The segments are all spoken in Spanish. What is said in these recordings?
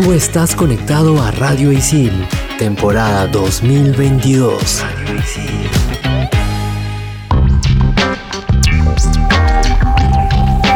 Tú estás conectado a Radio Isil, temporada 2022.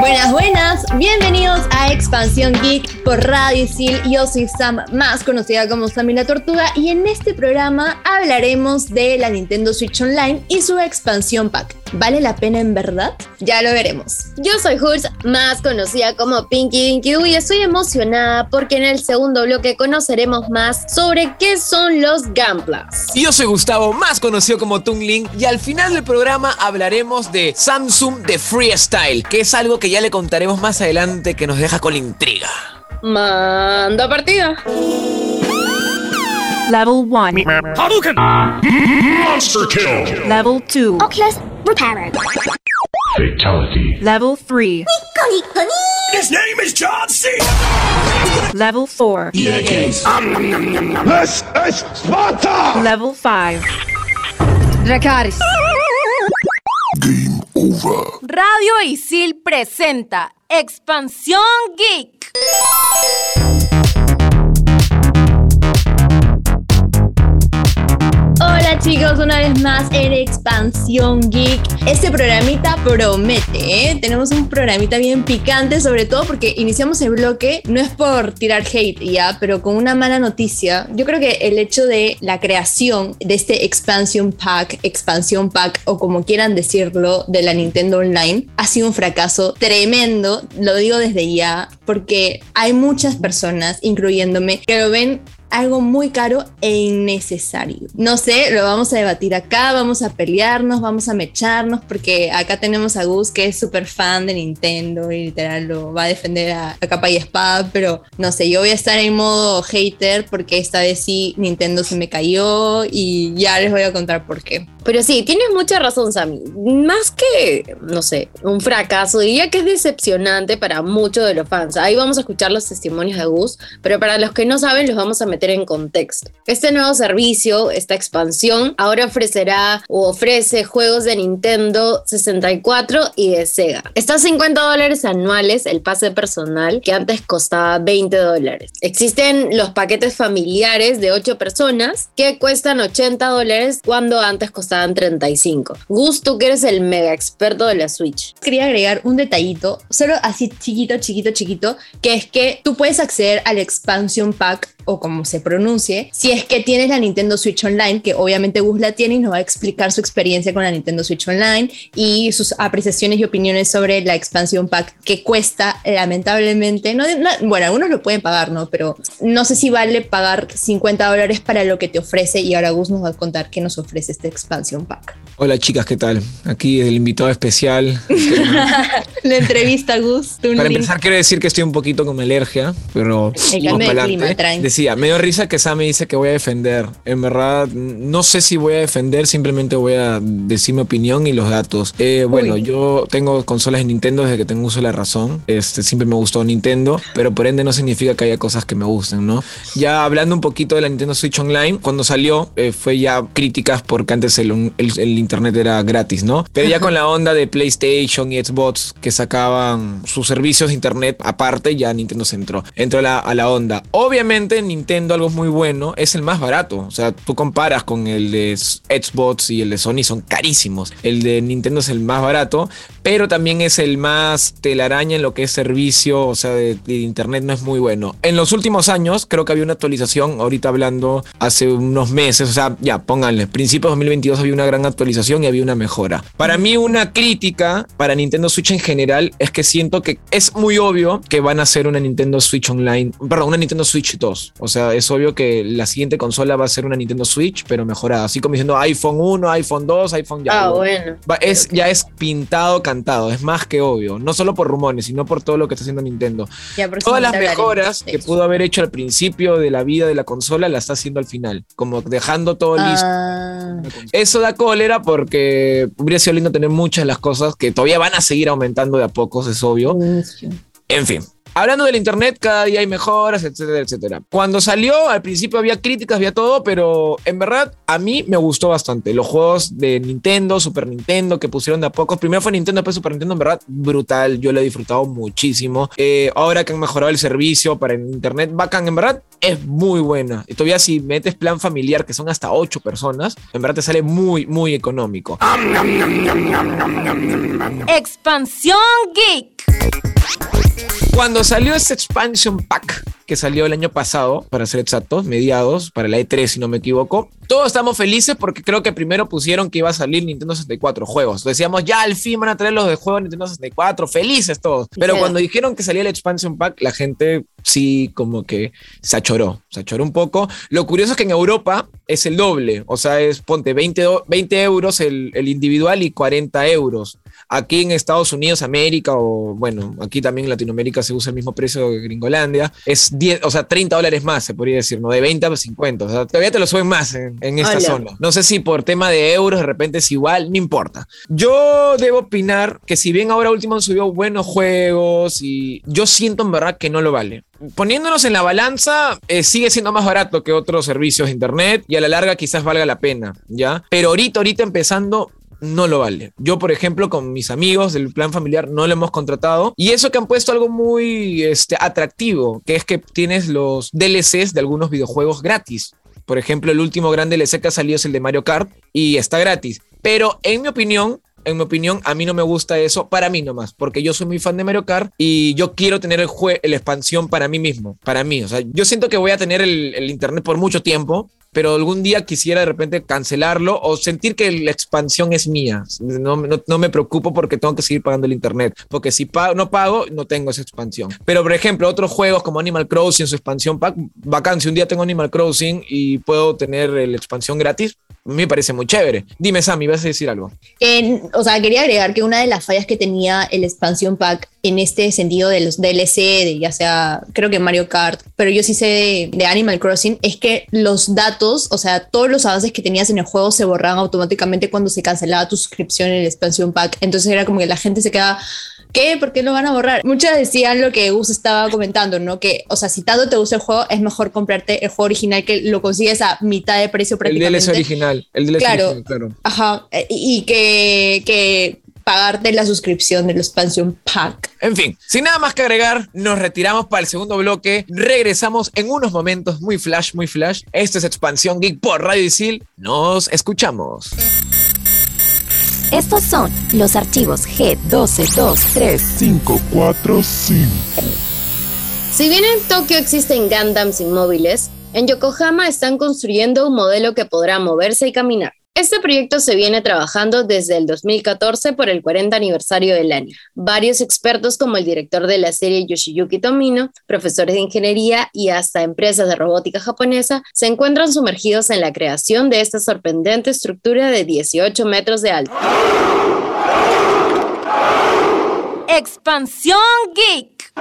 Buenas, buenas, bienvenidos a Expansión Geek por Radio Isil. Yo soy Sam, más conocida como Sammy la Tortuga, y en este programa hablaremos de la Nintendo Switch Online y su expansión pack. ¿Vale la pena en verdad? Ya lo veremos. Yo soy Hurs, más conocida como Pinky Dinky Doo, y estoy emocionada porque en el segundo bloque conoceremos más sobre qué son los Gamplas. Y yo soy Gustavo, más conocido como Tungling, y al final del programa hablaremos de Samsung de Freestyle, que es algo que ya le contaremos más adelante que nos deja con la intriga. Manda partida. Level 1. Hadouken! Monster kill! Level 2. Oculus repaired. Fatality. Level 3. His name is John C. Level 4. This is Sparta! Level 5. Dracaris. Game over. Radio Isil presenta Expansión Geek. Chicos, una vez más en Expansión Geek. Este programita promete, ¿eh? Tenemos un programita bien picante, sobre todo porque iniciamos el bloque, no es por tirar hate ya, pero con una mala noticia. Yo creo que el hecho de la creación de este Expansion Pack, Expansión Pack o como quieran decirlo, de la Nintendo Online, ha sido un fracaso tremendo, lo digo desde ya, porque hay muchas personas, incluyéndome, que lo ven algo muy caro e innecesario. No sé, lo vamos a debatir acá, vamos a pelearnos, vamos a mecharnos, porque acá tenemos a Gus que es súper fan de Nintendo y literal lo va a defender a, a capa y espada, pero no sé, yo voy a estar en modo hater porque esta vez sí Nintendo se me cayó y ya les voy a contar por qué. Pero sí, tienes mucha razón, Sammy. Más que, no sé, un fracaso, diría que es decepcionante para muchos de los fans. Ahí vamos a escuchar los testimonios de Gus, pero para los que no saben, los vamos a meter en contexto. Este nuevo servicio, esta expansión, ahora ofrecerá o ofrece juegos de Nintendo 64 y de Sega. Está a 50 dólares anuales el pase personal, que antes costaba 20 dólares. Existen los paquetes familiares de 8 personas que cuestan 80 dólares cuando antes costaban 35. Gus, tú que eres el mega experto de la Switch. Quería agregar un detallito, solo así chiquito, chiquito, chiquito, que es que tú puedes acceder al expansion pack o como se pronuncie, si es que tienes la Nintendo Switch Online, que obviamente Gus la tiene y nos va a explicar su experiencia con la Nintendo Switch Online y sus apreciaciones y opiniones sobre la expansión pack que cuesta lamentablemente, no, no, bueno, algunos lo pueden pagar, ¿no? Pero no sé si vale pagar 50 dólares para lo que te ofrece y ahora Gus nos va a contar qué nos ofrece este expansion pack. Hola chicas, ¿qué tal? Aquí el invitado especial. la entrevista Gus. Para empezar quiero decir que estoy un poquito con alergia, pero el cambio de clima. Decía, me dio risa que Sam me dice que voy a defender. En verdad, no sé si voy a defender, simplemente voy a decir mi opinión y los datos. Eh, bueno, Uy. yo tengo consolas de Nintendo desde que tengo uso de la razón. Este, siempre me gustó Nintendo, pero por ende no significa que haya cosas que me gusten, ¿no? Ya hablando un poquito de la Nintendo Switch Online, cuando salió eh, fue ya críticas porque antes el, el, el, internet era gratis, ¿no? Pero ya con la onda de PlayStation y Xbox que sacaban sus servicios de internet aparte, ya Nintendo se entró. Entró a la, a la onda. Obviamente Nintendo algo muy bueno, es el más barato. O sea, tú comparas con el de Xbox y el de Sony, son carísimos. El de Nintendo es el más barato, pero también es el más telaraña en lo que es servicio, o sea, de, de, internet no es muy bueno. En los últimos años creo que había una actualización, ahorita hablando hace unos meses, o sea, ya pónganle, principios de 2022 había una gran actualización y había una mejora. Para mí una crítica para Nintendo Switch en general es que siento que es muy obvio que van a hacer una Nintendo Switch Online, perdón, una Nintendo Switch 2. O sea, es obvio que la siguiente consola va a ser una Nintendo Switch, pero mejorada. Así como diciendo iPhone 1, iPhone 2, iPhone ya. Ah, bueno. Va, es, ya es pintado, cantado. Es más que obvio. No solo por rumores, sino por todo lo que está haciendo Nintendo. Todas las mejoras que pudo haber hecho al principio de la vida de la consola, la está haciendo al final. Como dejando todo listo. Ah. Eso da cólera porque hubiera sido lindo tener muchas de las cosas que todavía van a seguir aumentando de a pocos, es obvio. En fin. Hablando del internet, cada día hay mejoras, etcétera, etcétera. Cuando salió, al principio había críticas, había todo, pero en verdad a mí me gustó bastante. Los juegos de Nintendo, Super Nintendo, que pusieron de a pocos. Primero fue Nintendo, después Super Nintendo, en verdad, brutal. Yo lo he disfrutado muchísimo. Eh, ahora que han mejorado el servicio para el internet, bacán, en verdad, es muy buena. Y todavía si metes plan familiar, que son hasta 8 personas, en verdad te sale muy, muy económico. Expansión Geek. Cuando salió este expansion pack que salió el año pasado, para ser exactos, mediados, para la E3 si no me equivoco, todos estamos felices porque creo que primero pusieron que iba a salir Nintendo 64 juegos. Decíamos, ya al fin van a traer los de juegos de Nintendo 64, felices todos. Pero cuando dijeron que salía el expansion pack, la gente sí como que se achoró, se achoró un poco. Lo curioso es que en Europa es el doble, o sea, es ponte 20, 20 euros el, el individual y 40 euros. Aquí en Estados Unidos, América o bueno, aquí también en Latinoamérica se usa el mismo precio que Gringolandia. Es 10, o sea, 30 dólares más, se podría decir, ¿no? De 20 a 50. O sea, todavía te lo suben más en, en esta Hola. zona. No sé si por tema de euros de repente es igual, no importa. Yo debo opinar que si bien ahora último han subido buenos juegos y yo siento en verdad que no lo vale. Poniéndonos en la balanza, eh, sigue siendo más barato que otros servicios de internet y a la larga quizás valga la pena, ¿ya? Pero ahorita, ahorita empezando, no lo vale. Yo, por ejemplo, con mis amigos del plan familiar no lo hemos contratado. Y eso que han puesto algo muy este, atractivo, que es que tienes los DLCs de algunos videojuegos gratis. Por ejemplo, el último gran DLC que ha salido es el de Mario Kart y está gratis. Pero en mi opinión, en mi opinión, a mí no me gusta eso para mí nomás, porque yo soy muy fan de Mario Kart y yo quiero tener el jue la expansión para mí mismo, para mí. O sea, yo siento que voy a tener el, internet por mucho tiempo, pero algún día quisiera de repente cancelarlo o sentir que la expansión es mía. No, no, me preocupo porque tengo que seguir pagando el internet, porque si no pago, no tengo esa expansión. Pero, por ejemplo, otros juegos como Animal Crossing, su expansión pack, bacán, si un día tengo Animal Crossing y puedo tener la expansión gratis, me parece muy chévere. Dime, Sammy, ¿vas a decir algo? O sea, quería agregar que una de las fallas que tenía el expansion pack en este sentido de los DLC, de ya sea, creo que Mario Kart, pero yo sí sé de, Animal Crossing, es que los datos, o sea, todos los avances que tenías en el juego se borraban automáticamente cuando se cancelaba tu suscripción en el expansion pack. Entonces era como que la gente se quedaba, ¿qué? ¿Por qué lo van a borrar? Muchos decían lo que Gus estaba comentando, ¿no? Que, o sea, si tanto te gusta el juego, es mejor comprarte el juego original que lo consigues a mitad de precio El prácticamente. DLC original. El DLC Claro. original, claro. Ajá, y y que, que pagarte la suscripción del expansion pack. En fin, sin nada más que agregar, nos retiramos para el segundo bloque. Regresamos en unos momentos muy flash, muy flash. Esto es Expansión Geek por Radio Isil. Nos escuchamos. Estos son los archivos G1223. 545. Si bien en Tokio existen Gundams inmóviles, en Yokohama están construyendo un modelo que podrá moverse y caminar. Este proyecto se viene trabajando desde el 2014 por el 40 aniversario del año. Varios expertos como el director de la serie Yoshiyuki Tomino, profesores de ingeniería y hasta empresas de robótica japonesa se encuentran sumergidos en la creación de esta sorprendente estructura de 18 metros de alto. Expansión Geek.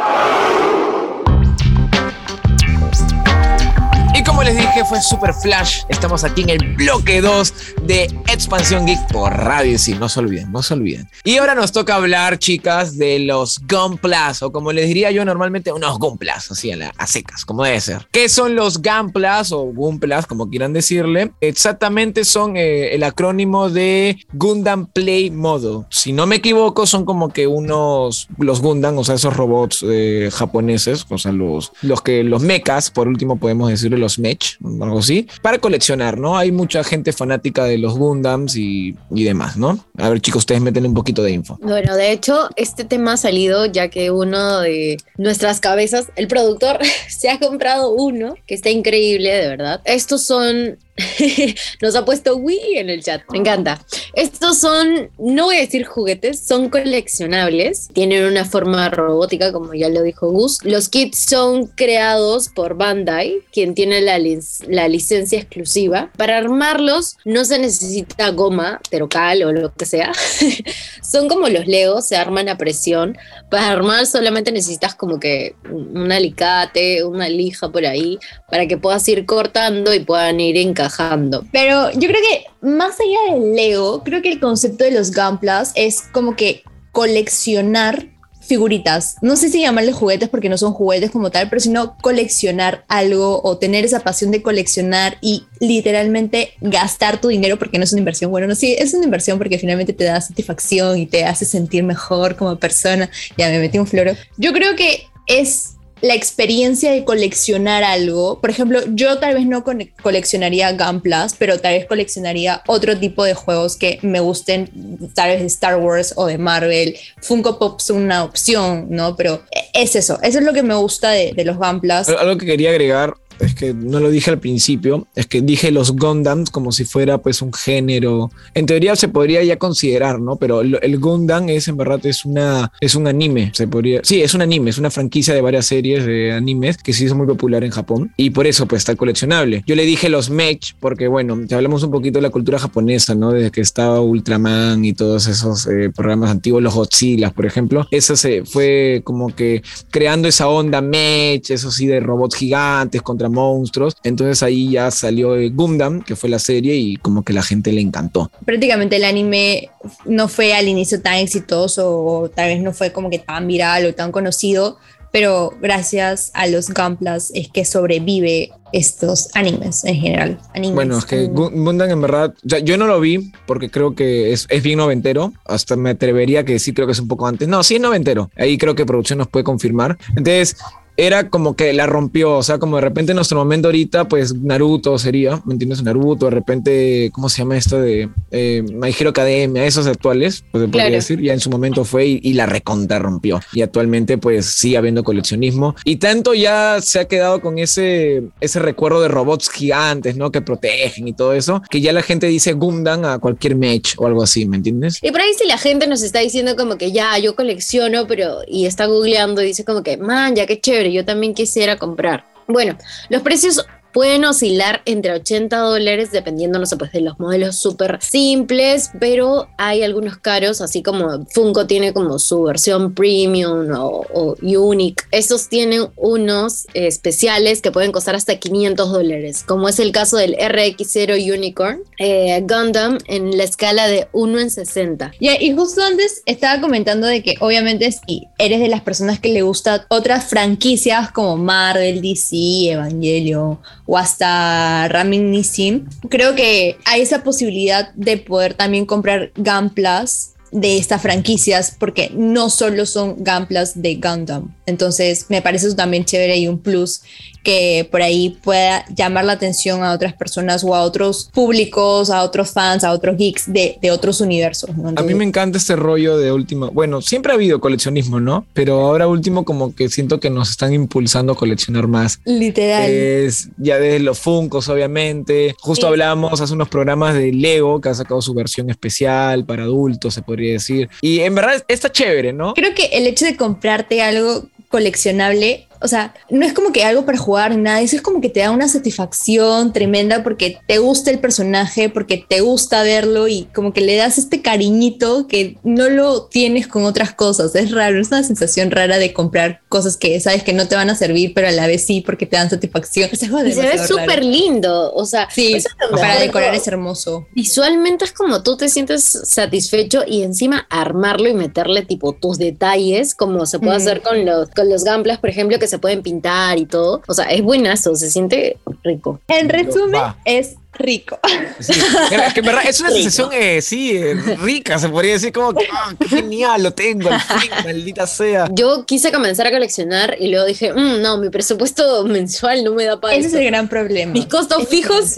Como les dije, fue Super Flash. Estamos aquí en el bloque 2 de Expansión Geek por Radio Isil. No se olviden, no se olviden. Y ahora nos toca hablar, chicas, de los Gunplas, o como les diría yo normalmente, unos Gunplas, así a, la- a secas, como debe ser. ¿Qué son los Gunplas o Gunplas, como quieran decirle? Exactamente son eh, el acrónimo de Gundam Play Model. Si no me equivoco, son como que unos, los Gundam, o sea, esos robots eh, japoneses, o sea, los, los que, los mechas, por último podemos decirle los mech, o algo así, para coleccionar, ¿no? Hay mucha gente fanática de los Gundams y, y demás, ¿no? A ver, chicos, ustedes meten un poquito de info. Bueno, de hecho, este tema ha salido ya que uno de nuestras cabezas, el productor, se ha comprado uno que está increíble, de verdad. Estos son. Nos ha puesto Wii en el chat, me encanta. Estos son, no voy a decir juguetes, son coleccionables. Tienen una forma robótica, como ya lo dijo Gus. Los kits son creados por Bandai, quien tiene la, la licencia exclusiva. Para armarlos no se necesita goma, terocal o lo que sea. son como los Legos, se arman a presión. Para armar solamente necesitas como que un alicate, una lija por ahí, para que puedas ir cortando y puedan ir encajando. Pero yo creo que más allá del Lego, creo que el concepto de los Gunplas es como que coleccionar figuritas. No sé si llamarles juguetes porque no son juguetes como tal, pero sino coleccionar algo o tener esa pasión de coleccionar y literalmente gastar tu dinero porque no es una inversión. Bueno, no, sí, es una inversión porque finalmente te da satisfacción y te hace sentir mejor como persona. Ya me metí un floro. Yo creo que es la experiencia de coleccionar algo. Por ejemplo, yo tal vez no coleccionaría Gunplas, pero tal vez coleccionaría otro tipo de juegos que me gusten, tal vez de Star Wars o de Marvel. Funko Pop son una opción, ¿no? Pero es eso, eso es lo que me gusta de, de los Gunplas. Al- Algo que quería agregar es que no lo dije al principio, es que dije los Gundams como si fuera pues un género. En teoría se podría ya considerar, ¿no? Pero el Gundam es en verdad es una es un anime, se podría. Sí, es un anime, es una franquicia de varias series de animes que se hizo muy popular en Japón y por eso pues está coleccionable. Yo le dije los mech porque bueno, te hablamos un poquito de la cultura japonesa, ¿no? Desde que estaba Ultraman y todos esos eh, programas antiguos, los Godzilla, por ejemplo, eso se fue como que creando esa onda mech, eso sí, de robots gigantes contra monstruos. Entonces ahí ya salió eh, Gundam, que fue la serie, y como que la gente le encantó. prácticamente el anime no fue al inicio tan exitoso o tal vez no fue como que tan viral o tan conocido, pero gracias a los Gunplas es que sobrevive estos animes en general. Animes. Bueno, es que. Gu- Gundam en verdad, o sea, yo no lo vi porque creo que es, es bien noventero, hasta me atrevería que sí creo que es un poco antes. No, sí es noventero, ahí creo que producción nos puede confirmar. Entonces, era como que la rompió, o sea, como de repente en nuestro momento ahorita, pues Naruto sería, ¿me entiendes? Naruto, de repente, ¿cómo se llama esto de eh, My Hero Academia? Esos actuales, pues se podría Claro. decir, ya en su momento fue y, y la recontra rompió. Y actualmente, pues sigue habiendo coleccionismo. Y tanto ya se ha quedado con ese, ese recuerdo de robots gigantes, ¿no? Que protegen y todo eso, que ya la gente dice Gundam a cualquier mech o algo así, ¿me entiendes? Y por ahí si la gente nos está diciendo como que ya, yo colecciono, pero y está googleando y dice como que, man, ya qué chévere, yo también quisiera comprar. Bueno, los precios pueden oscilar entre 80 dólares dependiendo, no sé, pues de los modelos súper simples, pero hay algunos caros, así como Funko tiene como su versión premium o, unique. Estos tienen unos especiales que pueden costar hasta 500 dólares, como es el caso del RX0 Unicorn eh, Gundam en la escala de 1 en 60. Ya, y justo antes estaba comentando de que obviamente si eres de las personas que le gustan otras franquicias como Marvel, DC, Evangelion o hasta Ramin Nissin, creo que hay esa posibilidad de poder también comprar Gunplas de estas franquicias porque no solo son Gunplas de Gundam. Entonces me parece también chévere y un plus que por ahí pueda llamar la atención a otras personas o a otros públicos, a otros fans, a otros geeks de, de otros universos. ¿no? A mí me encanta este rollo de último. Bueno, siempre ha habido coleccionismo, ¿no? Pero ahora último como que siento que nos están impulsando a coleccionar más. Literal. Es ya desde los Funcos, obviamente. Justo Sí. hablamos hace unos programas de Lego que ha sacado su versión especial para adultos, se podría decir. Y en verdad está chévere, ¿no? Creo que el hecho de comprarte algo coleccionable, o sea, no es como que algo para jugar ni nada, eso es como que te da una satisfacción tremenda porque te gusta el personaje, porque te gusta verlo y como que le das este cariñito que no lo tienes con otras cosas. Es raro, es una sensación rara de comprar cosas que sabes que no te van a servir, pero a la vez sí porque te dan satisfacción. Es algo Y se ve súper lindo, o sea, Sí, es para decorar es hermoso. Visualmente es como tú te sientes satisfecho y encima armarlo y meterle tipo tus detalles, como se puede Mm. hacer con los, con los gamplas, por ejemplo, que se pueden pintar y todo. O sea, es buenazo, se siente rico. En resumen, Va. es rico. Sí. Es que en verdad es una sensación, eh, sí, eh, rica, se podría decir como que, qué genial, lo tengo, al fin, maldita sea. Yo quise comenzar a coleccionar y luego dije, "Mm, no, mi presupuesto mensual no me da para Ese es esto". el gran problema. Mis costos Ese es fijos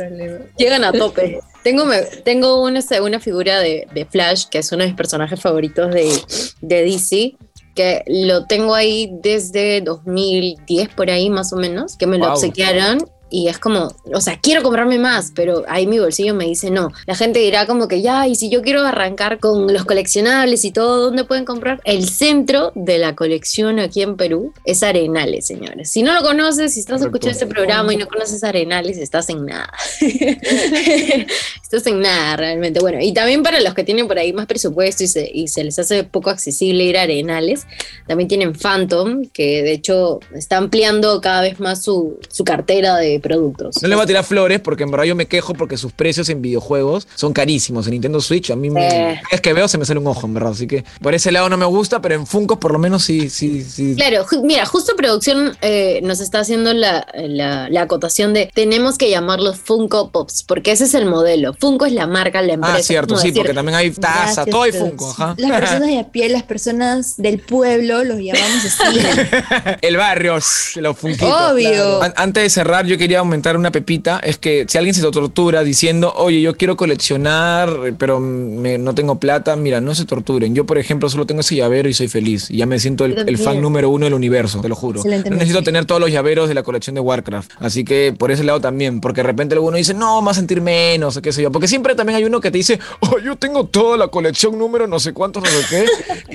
llegan a tope. Tengo, me- tengo una, una figura de, de Flash, que es uno de mis personajes favoritos de, de DC, que lo tengo ahí desde 2010 por ahí más o menos, que me lo obsequiaron. Y es como, o sea, quiero comprarme más, pero ahí mi bolsillo me dice no. La gente dirá como que ya, y si yo quiero arrancar con los coleccionables y todo, ¿dónde pueden comprar? El centro de la colección aquí en Perú es Arenales, señores. Si no lo conoces, si estás escuchando este programa y no conoces Arenales, estás en nada. Estás en nada realmente. Bueno, y también para los que tienen por ahí más presupuesto y se, y se les hace poco accesible ir a Arenales, también tienen Phantom, que de hecho está ampliando cada vez más su, su cartera de productos. No le voy a tirar flores porque en verdad yo me quejo porque sus precios en videojuegos son carísimos. En Nintendo Switch a mí me, cada vez que veo se me sale un ojo, en verdad. Así que por ese lado no me gusta, pero en Funko por lo menos sí, sí, sí. Claro, ju- mira, justo producción eh, nos está haciendo la, la- la acotación de tenemos que llamarlos Funko Pops, porque ese es el modelo. Funko es la marca, la empresa. Ah, es cierto, sí, decir, porque también hay taza, Gracias, todo hay Funko, ajá. Las personas de a pie, las personas del pueblo, los llamamos así. El barrio, los funquitos. Obvio. An- Antes de cerrar, yo quería aumentar una pepita. Es que si alguien se tortura diciendo, oye, yo quiero coleccionar, pero me- no tengo plata, mira, no se torturen. Yo, por ejemplo, solo tengo ese llavero y soy feliz. Y ya me siento el, fan número uno del universo, te lo juro. No necesito tener todos los llaveros de la colección de Warcraft. Así que por ese lado también, porque de repente alguno dice, no, me va a sentir menos, o qué sé yo. Porque siempre también hay uno que te dice, oh, yo tengo toda la colección número no sé cuántos, no sé qué.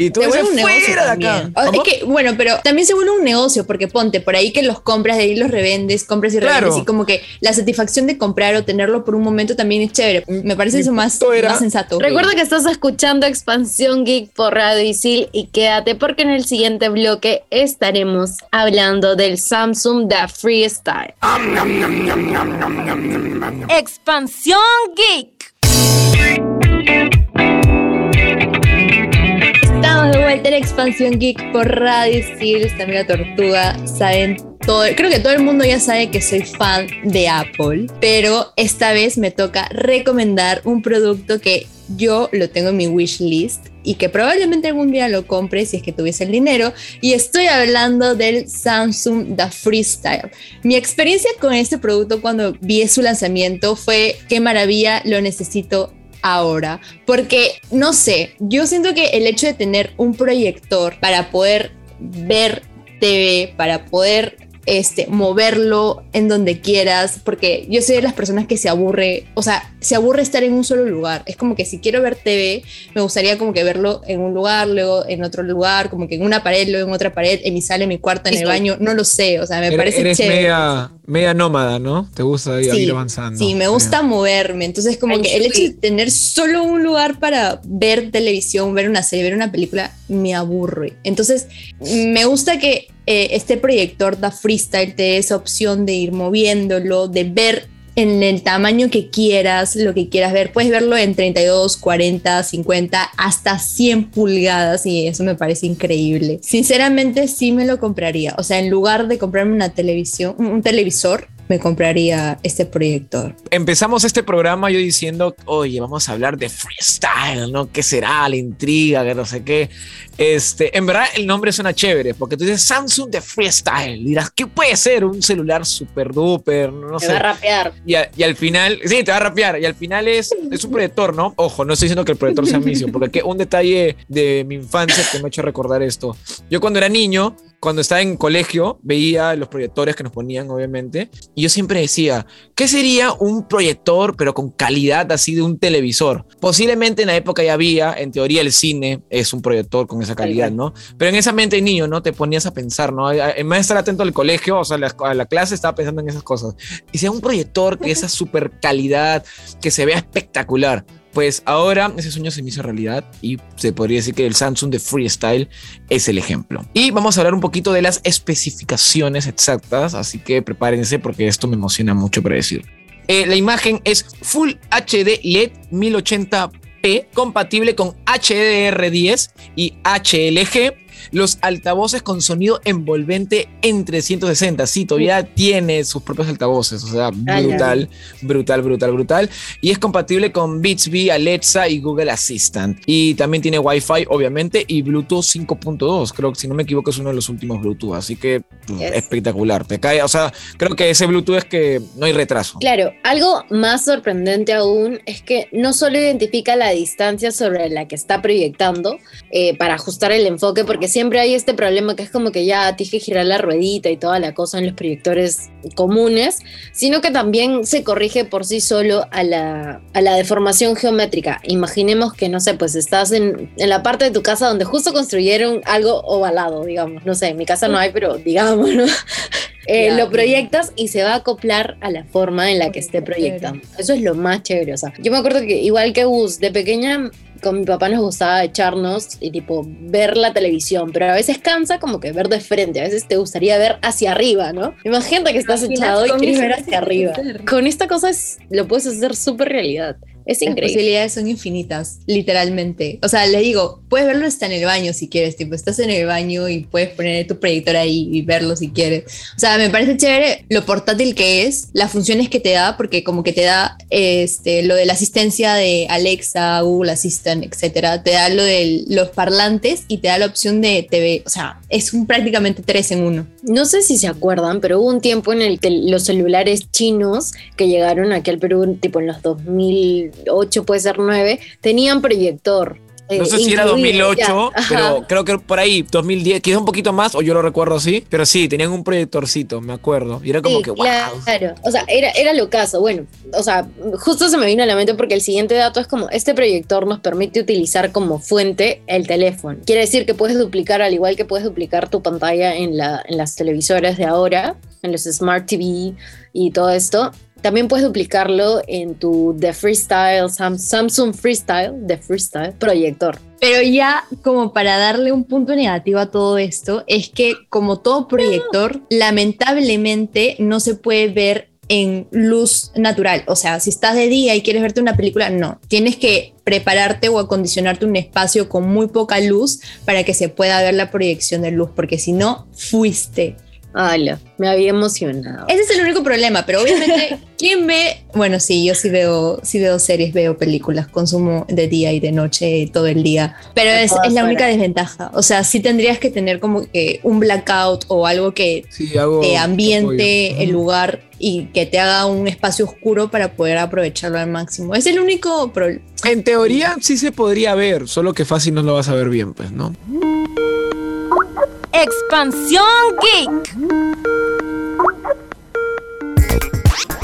Y tú dices, fuera de acá. Es que, bueno, pero también se vuelve un negocio, porque ponte por ahí que los compras, de ahí los revendes, compras y Claro. Revendes, y como que la satisfacción de comprar o tenerlo por un momento también es chévere. Me parece Mi eso más, era- más sensato. Recuerda que estás escuchando Expansión Geek por Radio Isil y quédate porque en el siguiente bloque estaremos hablando del Samsung Da Freestyle. Expansión Geek. Estamos de vuelta en Expansión Geek por Radio Steel, está Mira Tortuga, saben creo que todo el mundo ya sabe que soy fan de Apple, pero esta vez me toca recomendar un producto que yo lo tengo en mi wish list y que probablemente algún día lo compre si es que tuviese el dinero y estoy hablando del Samsung The Freestyle. Mi experiencia con este producto cuando vi su lanzamiento fue qué maravilla, lo necesito ahora, porque no sé, yo siento que el hecho de tener un proyector para poder ver TV, para poder este, moverlo en donde quieras, porque yo soy de las personas que se aburre, o sea, se aburre estar en un solo lugar. Es como que si quiero ver TV, me gustaría como que verlo en un lugar, luego en otro lugar, como que en una pared, luego en otra pared, en mi sala, en mi cuarto, en el baño, no lo sé, o sea, me Eres- parece eres chévere. media, media nómada, ¿no? Te gusta ir, Sí, ir avanzando. Sí, me gusta moverme. Entonces, como que el hecho de tener solo un lugar para ver televisión, ver una serie, ver una película, me aburre. Entonces, me gusta que eh, este proyector da freestyle, te dé esa opción de ir moviéndolo, de ver en el tamaño que quieras, lo que quieras ver. Puedes verlo en 32, 40, 50, hasta 100 pulgadas y eso me parece increíble. Sinceramente, sí me lo compraría. O sea, en lugar de comprarme una televisión, un televisor, me compraría este proyector. Empezamos este programa yo diciendo, oye, vamos a hablar de freestyle, ¿no? ¿Qué será? La intriga, que no sé qué. Este, en verdad el nombre suena chévere, porque tú dices Samsung de freestyle. Dirás, ¿qué puede ser? Un celular super duper, no Se sé. va a rapear. Y, a- y al final, sí, te va a rapear. Y al final es, es un proyector, ¿no? Ojo, no estoy diciendo que el proyector sea misio, porque aquí un detalle de mi infancia que me ha hecho recordar esto. Yo cuando era niño, cuando estaba en colegio, veía los proyectores que nos ponían, obviamente, y yo siempre decía, ¿qué sería un proyector, pero con calidad así de un televisor? Posiblemente en la época ya había, en teoría el cine es un proyector con esa calidad, ¿no? Pero en esa mente de niño, ¿no? Te ponías a pensar, ¿no? En vez de estar atento al colegio, o sea, a la clase, estaba pensando en esas cosas. Y sea un proyector que esa super calidad, que se vea espectacular. Pues ahora ese sueño se me hizo realidad y se podría decir que el Samsung de Freestyle es el ejemplo. Y vamos a hablar un poquito de las especificaciones exactas, así que prepárense porque esto me emociona mucho para decir. Eh, la imagen es Full HD LED 1080p, compatible con HDR10 y HLG. Los altavoces con sonido envolvente en 360. Sí, todavía tiene sus propios altavoces. O sea, brutal, brutal, brutal, brutal. Y es compatible con Bixby, Alexa y Google Assistant. Y también tiene Wi-Fi, obviamente, y Bluetooth 5.2. Creo que, si no me equivoco, es uno de los últimos Bluetooth. Así que pff, Yes. espectacular. Te cae. O sea, creo que ese Bluetooth es que no hay retraso. Claro, algo más sorprendente aún es que no solo identifica la distancia sobre la que está proyectando eh, para ajustar el enfoque, porque siempre hay este problema que es como que ya tienes que girar la ruedita y toda la cosa en los proyectores comunes, sino que también se corrige por sí solo a la, a la deformación geométrica. Imaginemos que, no sé, pues estás en, en la parte de tu casa donde justo construyeron algo ovalado, digamos. No sé, en mi casa no hay, pero digamos, ¿no? Eh, lo proyectas y se va a acoplar a la forma en la que esté proyectando. Eso es lo más chévere. O sea, yo me acuerdo que igual que Gus, de pequeña con mi papá nos gustaba echarnos y tipo ver la televisión, pero a veces cansa como que ver de frente, a veces te gustaría ver hacia arriba, ¿no? Imagínate que estás echado y quieres ver hacia arriba. Con esta cosa es, lo puedes hacer súper realidad. Es Las increíble. posibilidades son infinitas, literalmente. O sea, les digo, puedes verlo hasta en el baño si quieres, tipo, estás en el baño y puedes poner tu proyector ahí y verlo si quieres. O sea, me parece chévere lo portátil que es, las funciones que te da, porque como que te da este, lo de la asistencia de Alexa, Google Assistant, etcétera, te da lo de los parlantes y te da la opción de TV. O sea, es un prácticamente tres en uno. No sé si se acuerdan, pero hubo un tiempo en el que los celulares chinos que llegaron aquí al Perú, tipo en los 2008, puede ser 9, tenían proyector. No sé si era incluido, 2008, ya. Ajá. pero creo que por ahí, 2010, quizás un poquito más, o yo lo recuerdo así, pero sí, tenían un proyectorcito, me acuerdo. Y era como Sí, que, wow. Claro, o sea, era, era lo caso. Bueno, o sea, justo se me vino a la mente porque el siguiente dato es como este proyector nos permite utilizar como fuente el teléfono. Quiere decir que puedes duplicar, al igual que puedes duplicar tu pantalla en, la, en las televisoras de ahora, en los Smart TV y todo esto. También puedes duplicarlo en tu The Freestyle, Sam- Samsung Freestyle, The Freestyle proyector. Pero ya como para darle un punto negativo a todo esto, es que como todo proyector, lamentablemente no se puede ver en luz natural. O sea, si estás de día y quieres verte una película, no. Tienes que prepararte o acondicionarte un espacio con muy poca luz para que se pueda ver la proyección de luz, porque si no, fuiste. Ala, me había emocionado. Ese es el único problema, pero obviamente, ¿quién ve? Bueno, sí, yo sí veo, sí veo series, veo películas, consumo de día y de noche todo el día, pero es, es la única desventaja. O sea, sí tendrías que tener como que un blackout o algo que Sí, algo te ambiente el lugar y que te haga un espacio oscuro para poder aprovecharlo al máximo. Es el único problema. En teoría sí se podría ver, solo que fácil no lo vas a ver bien, pues, ¿no? Expansión Geek.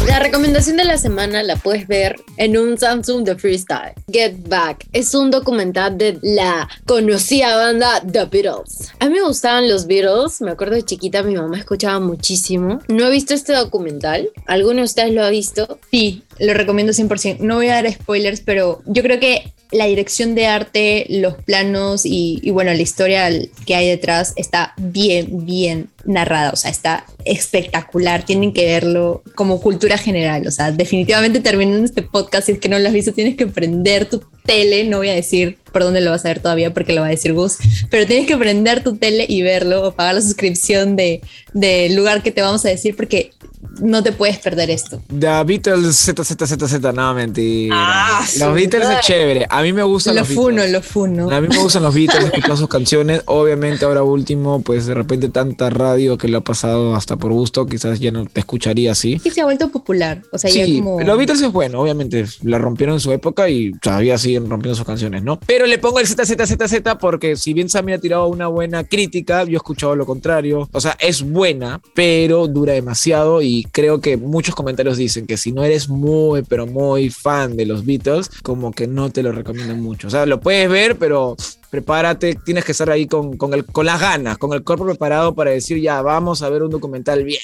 La recomendación de la semana la puedes ver en un Samsung The Freestyle. Get Back es un documental de la conocida banda The Beatles. A mí me gustaban los Beatles, me acuerdo de chiquita mi mamá escuchaba muchísimo. No he visto este documental, ¿alguno de ustedes lo ha visto? Sí, lo recomiendo 100%. No voy a dar spoilers, pero yo creo que la dirección de arte, los planos y, bueno, la historia que hay detrás está bien, bien narrada. O sea, está espectacular. Tienen que verlo como cultura general. O sea, definitivamente terminando este podcast, si es que no lo has visto, tienes que prender tu tele. No voy a decir por dónde lo vas a ver todavía porque lo va a decir Gus, pero tienes que prender tu tele y verlo o pagar la suscripción del de lugar que te vamos a decir porque no te puedes perder esto. The Beatles ZZZZ, no, mentira. Ah, los Beatles ay. es chévere. A mí me gustan Lo los funo, Beatles. lo funo. A mí me gustan los Beatles, escuchar sus canciones. Obviamente, ahora último, pues de repente tanta radio que le ha pasado hasta por gusto, quizás ya no te escucharía así. Y se ha vuelto popular. O sea, ya Sí, como. los Beatles es bueno, obviamente la rompieron en su época y todavía siguen rompiendo sus canciones, ¿no? Pero le pongo el ZZZZ porque si bien Sammy ha tirado una buena crítica, yo he escuchado lo contrario. O sea, es buena, pero dura demasiado y creo que muchos comentarios dicen que si no eres muy, pero muy fan de los Beatles, como que no te lo recomiendo mucho. O sea, lo puedes ver, pero prepárate, tienes que estar ahí con, con, el, con las ganas, con el cuerpo preparado para decir, ya, vamos a ver un documental bien,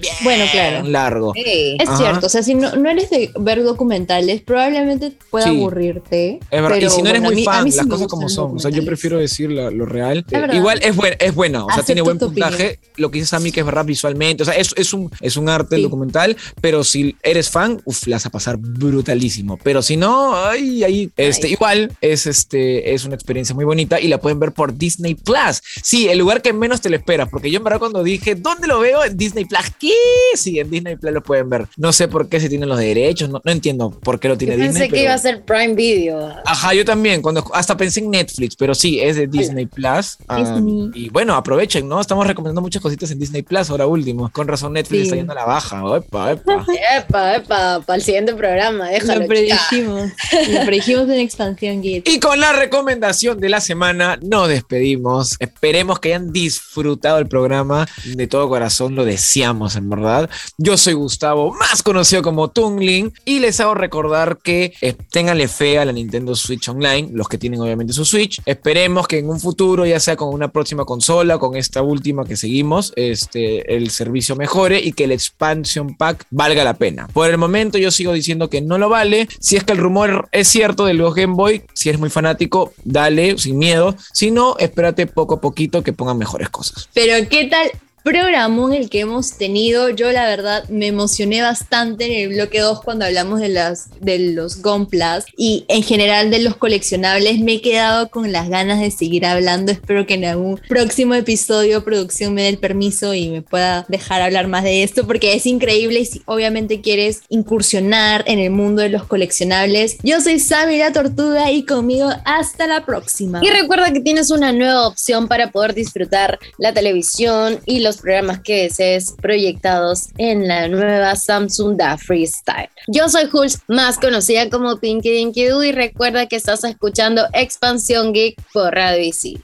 bien Bueno, claro. largo. Es Ajá. cierto, o sea, si no, no eres de ver documentales, probablemente pueda Sí. aburrirte. Es verdad, y pero si no eres bueno, muy fan, mí sí las cosas como son. O sea, yo prefiero decir lo real. Es. Igual es, buen, es buena, o sea, Acepto tiene buen puntaje. Lo que dices a mí que es verdad visualmente. O sea, es, es, un, es un arte el documental, pero si eres fan, uf, la vas a pasar brutalísimo. Pero si no, ay, ahí, este, Ay. igual es, este, es una experiencia muy bonita y la pueden ver por Disney Plus. Sí, el lugar que menos te lo esperas, porque yo en verdad cuando dije, ¿dónde lo veo? En Disney Plus. ¿Qué? Sí, en Disney Plus lo pueden ver. No sé por qué se tienen los derechos, no, no entiendo por qué lo Yo tiene pensé Disney. que pero- iba a ser Prime Video. Ajá, yo también, cuando hasta pensé en Netflix, pero sí, es de Disney Plus. Disney. y bueno, aprovechen, ¿no? Estamos recomendando muchas cositas en Disney Plus ahora último. Con razón Netflix Sí. está yendo a la baja. Epa, epa. Epa, epa, para el siguiente programa, déjalo. Lo predijimos. Lo predijimos en Expansión Geek. Y con la recomendación de la semana nos despedimos. Esperemos que hayan disfrutado el programa. De todo corazón lo deseamos. En verdad. Yo soy Gustavo, más conocido como Tungling, y les hago recordar que eh, ténganle fe a la Nintendo Switch Online, los que tienen obviamente su Switch. Esperemos que en un futuro, ya sea con una próxima consola, con esta última que seguimos, este, el servicio mejore y que el expansion pack valga la pena. Por el momento yo sigo diciendo que no lo vale. Si es que el rumor es cierto de los Game Boy, si eres muy fanático, dale sin miedo. Si no, espérate poco a poquito que pongan mejores cosas. Pero ¿qué tal? Programón el que hemos tenido, yo la verdad me emocioné bastante en el bloque 2 cuando hablamos de, las, de los Gun Plus y en general de los coleccionables me he quedado con las ganas de seguir hablando, espero que en algún próximo episodio producción me dé el permiso y me pueda dejar hablar más de esto porque es increíble y si obviamente quieres incursionar en el mundo de los coleccionables, yo soy Sammy la Tortuga y conmigo hasta la próxima. Y recuerda que tienes una nueva opción para poder disfrutar la televisión y los programas que desees proyectados en la nueva Samsung Da Freestyle. Yo soy Jules, más conocida como Pinky Dinky Doo, y recuerda que estás escuchando Expansión Geek por Radio Easy.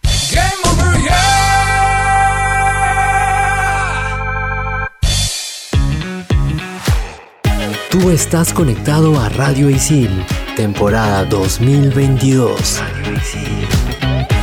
Tú estás conectado a Radio Isil, temporada 2022. Radio Isil.